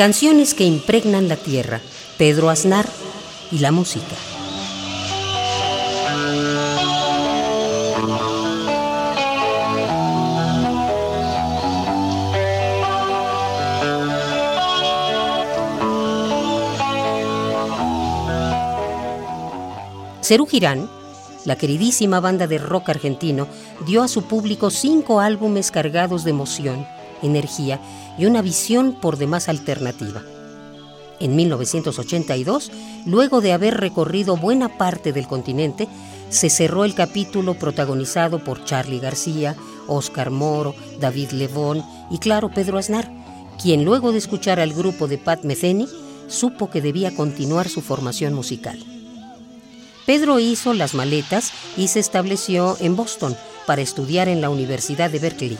Canciones que impregnan la tierra. Pedro Aznar y la música. Cerú Girán, la queridísima banda de rock argentino, dio a su público cinco álbumes cargados de emoción energía y una visión por demás alternativa. En 1982, luego de haber recorrido buena parte del continente, se cerró el capítulo protagonizado por Charlie García, Oscar Moro, David Levón y claro Pedro Aznar, quien luego de escuchar al grupo de Pat Metheny supo que debía continuar su formación musical. Pedro hizo las maletas y se estableció en Boston para estudiar en la Universidad de Berkeley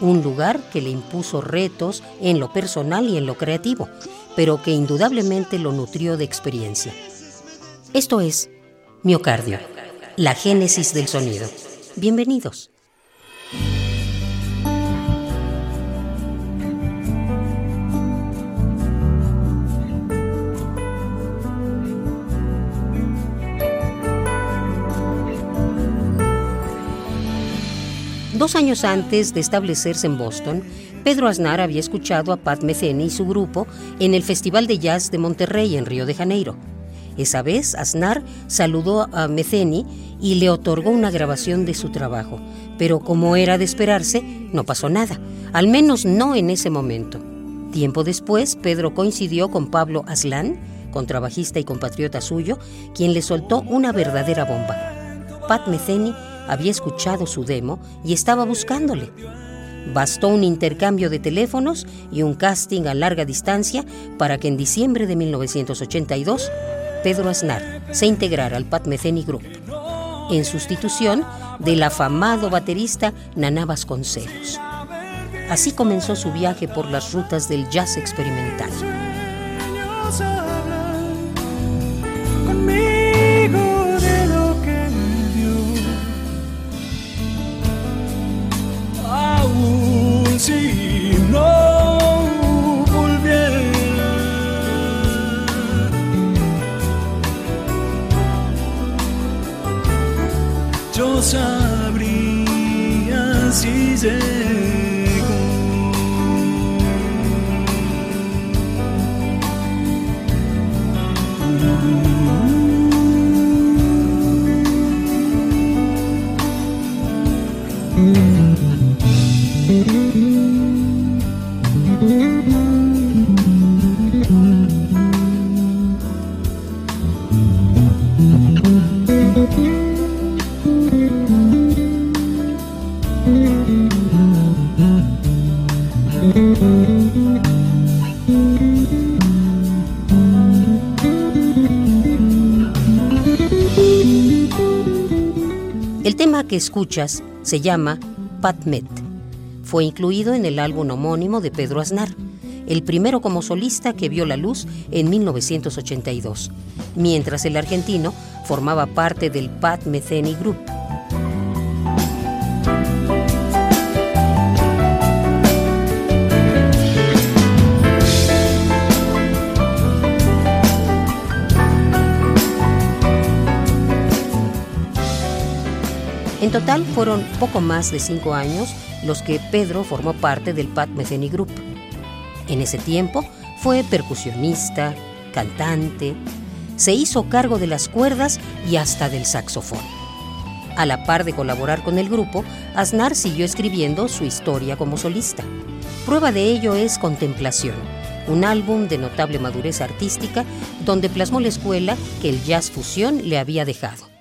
un lugar que le impuso retos en lo personal y en lo creativo, pero que indudablemente lo nutrió de experiencia. Esto es Miocardio, la génesis del sonido. Bienvenidos. Dos años antes de establecerse en Boston, Pedro Aznar había escuchado a Pat Metheny y su grupo en el Festival de Jazz de Monterrey en Río de Janeiro. Esa vez, Aznar saludó a Metheny y le otorgó una grabación de su trabajo, pero como era de esperarse, no pasó nada, al menos no en ese momento. Tiempo después, Pedro coincidió con Pablo Aslan, contrabajista y compatriota suyo, quien le soltó una verdadera bomba. Pat Metheny había escuchado su demo y estaba buscándole. Bastó un intercambio de teléfonos y un casting a larga distancia para que en diciembre de 1982 Pedro Aznar se integrara al Pat Metheny Group, en sustitución del afamado baterista Naná Vasconcelos. Así comenzó su viaje por las rutas del jazz experimental. Sabría si llegó. Que escuchas se llama Patmet. Fue incluido en el álbum homónimo de Pedro Aznar, el primero como solista que vio la luz en 1982, mientras el argentino formaba parte del Pat Metheny Group. En total fueron poco más de cinco años los que Pedro formó parte del Pat Metheny Group. En ese tiempo fue percusionista, cantante, se hizo cargo de las cuerdas y hasta del saxofón. A la par de colaborar con el grupo, Aznar siguió escribiendo su historia como solista. Prueba de ello es Contemplación, un álbum de notable madurez artística donde plasmó la escuela que el jazz fusión le había dejado.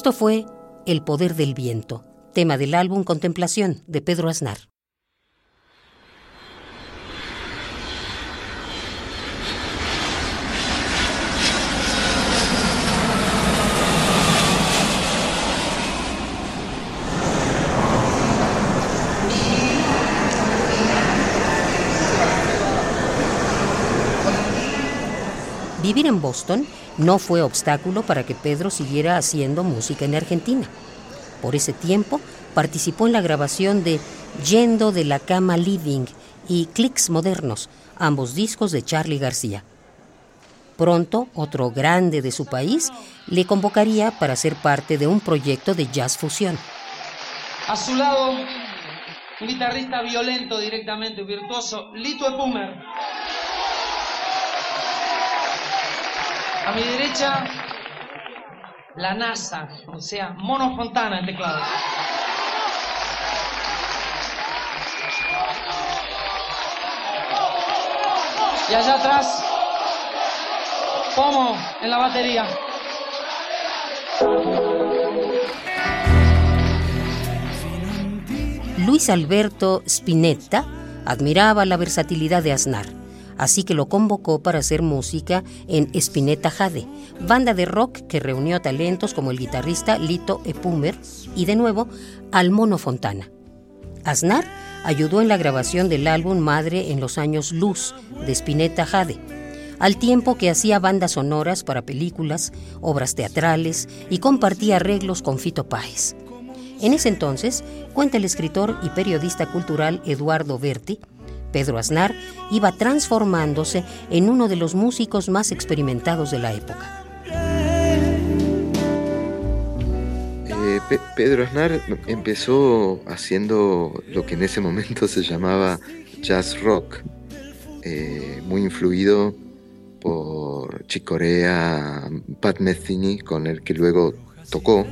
Esto fue El poder del viento, tema del álbum Contemplación de Pedro Aznar. Vivir en Boston no fue obstáculo para que Pedro siguiera haciendo música en Argentina. Por ese tiempo participó en la grabación de Yendo de la Cama Living y Clicks Modernos, ambos discos de Charlie García. Pronto, otro grande de su país le convocaría para ser parte de un proyecto de jazz fusión. A su lado, un guitarrista violento directamente, virtuoso, Lito Epumer. A mi derecha, la NASA, o sea, Mono Fontana en teclado. Y allá atrás, Pomo en la batería. Luis Alberto Spinetta admiraba la versatilidad de Aznar así que lo convocó para hacer música en Spinetta Jade, banda de rock que reunió a talentos como el guitarrista Lito Epumer y de nuevo al Mono Fontana. Aznar ayudó en la grabación del álbum Madre en los años Luz de Spinetta Jade, al tiempo que hacía bandas sonoras para películas, obras teatrales y compartía arreglos con Fito Páez. En ese entonces, cuenta el escritor y periodista cultural Eduardo Berti, Pedro Aznar iba transformándose en uno de los músicos más experimentados de la época. Eh, Pedro Aznar empezó haciendo lo que en ese momento se llamaba jazz rock, eh, muy influido por Chicorea, Pat Metheny, con el que luego tocó,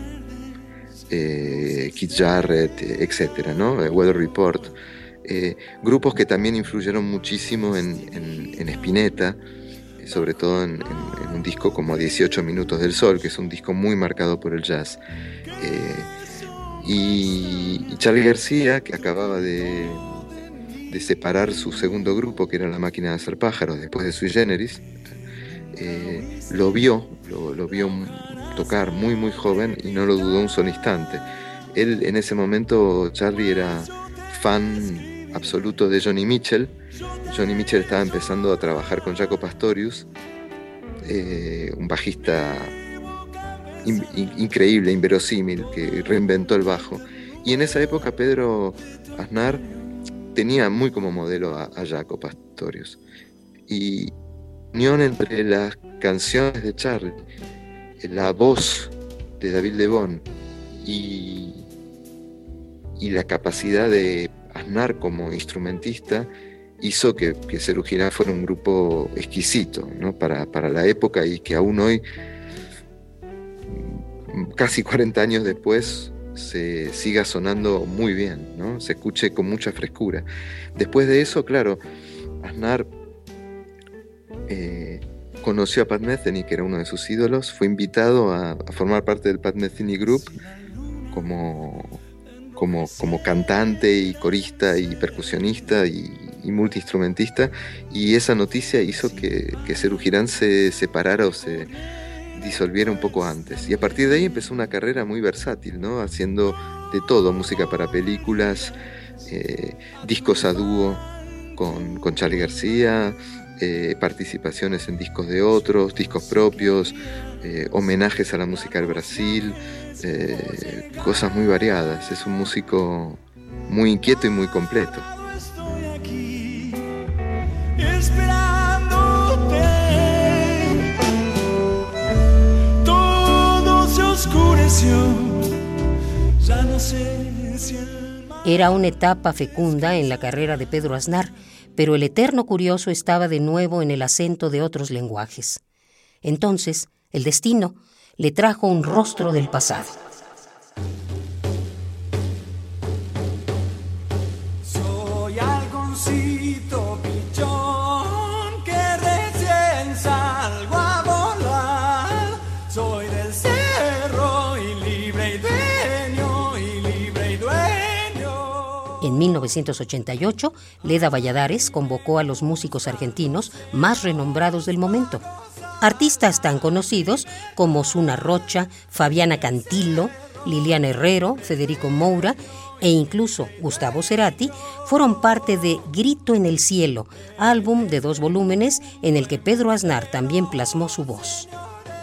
eh, Keith Jarrett, etc., ¿no? Weather Report. Eh, grupos que también influyeron muchísimo en, Spinetta, sobre todo en, un disco como 18 Minutos del Sol, que es un disco muy marcado por el jazz. Eh, y, Charlie García, que acababa de, separar su segundo grupo, que era La Máquina de Hacer Pájaros, después de Sui Generis, eh, lo vio, lo, lo vio tocar muy muy joven y no lo dudó un solo instante. Él en ese momento, Charlie era fan absoluto de Johnny Mitchell. Johnny Mitchell estaba empezando a trabajar con Jaco Pastorius, eh, un bajista increíble, inverosímil, que reinventó el bajo. Y en esa época Pedro Aznar tenía muy como modelo a, Jaco Pastorius. Y unión entre las canciones de Charlie, la voz de David Lebón y la capacidad de Aznar como instrumentista hizo que, que Cerú fuera un grupo exquisito para, la época y que aún hoy, casi 40 años después, se siga sonando muy bien, ¿no? se escuche con mucha frescura. Después de eso, claro, Aznar eh, conoció a Pat Metheny, que era uno de sus ídolos, fue invitado a, a formar parte del Pat Metheny Group como como, cantante y corista y percusionista y, multiinstrumentista y esa noticia hizo que, que Girán se separara o se disolviera un poco antes. Y a partir de ahí empezó una carrera muy versátil, ¿no? haciendo de todo, música para películas, eh, discos a dúo con, con Charlie García, eh, participaciones en discos de otros, discos propios, eh, homenajes a la música del Brasil, eh, cosas muy variadas. Es un músico muy inquieto y muy completo. Era una etapa fecunda en la carrera de Pedro Aznar, pero el eterno curioso estaba de nuevo en el acento de otros lenguajes. Entonces, el destino le trajo un rostro del pasado. Soy algoncito pichón que recién salgo a volar. Soy del cerro y libre y dueño y libre y dueño. En 1988, Leda Valladares convocó a los músicos argentinos más renombrados del momento Artistas tan conocidos como Suna Rocha, Fabiana Cantillo, Liliana Herrero, Federico Moura e incluso Gustavo Cerati fueron parte de Grito en el Cielo, álbum de dos volúmenes en el que Pedro Aznar también plasmó su voz.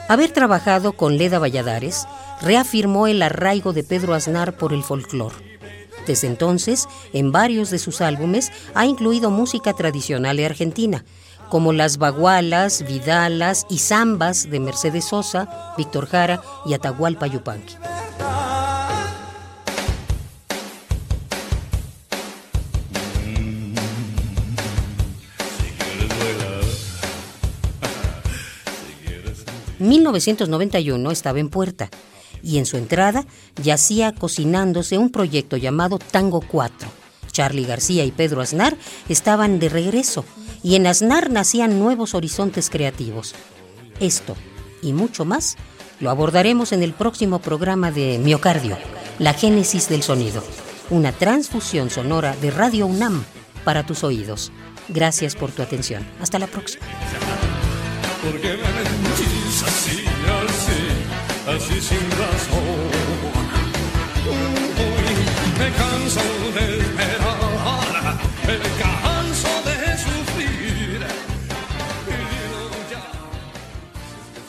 Haber trabajado con Leda Valladares reafirmó el arraigo de Pedro Aznar por el folclore. Desde entonces, en varios de sus álbumes ha incluido música tradicional argentina, como las bagualas, vidalas y zambas de Mercedes Sosa, Víctor Jara y Atahualpa Yupanqui. ...1991 estaba en puerta... ...y en su entrada yacía cocinándose un proyecto llamado Tango 4... Charlie García y Pedro Aznar estaban de regreso y en Aznar nacían nuevos horizontes creativos. Esto y mucho más lo abordaremos en el próximo programa de Miocardio, la génesis del sonido, una transfusión sonora de Radio UNAM para tus oídos. Gracias por tu atención. Hasta la próxima.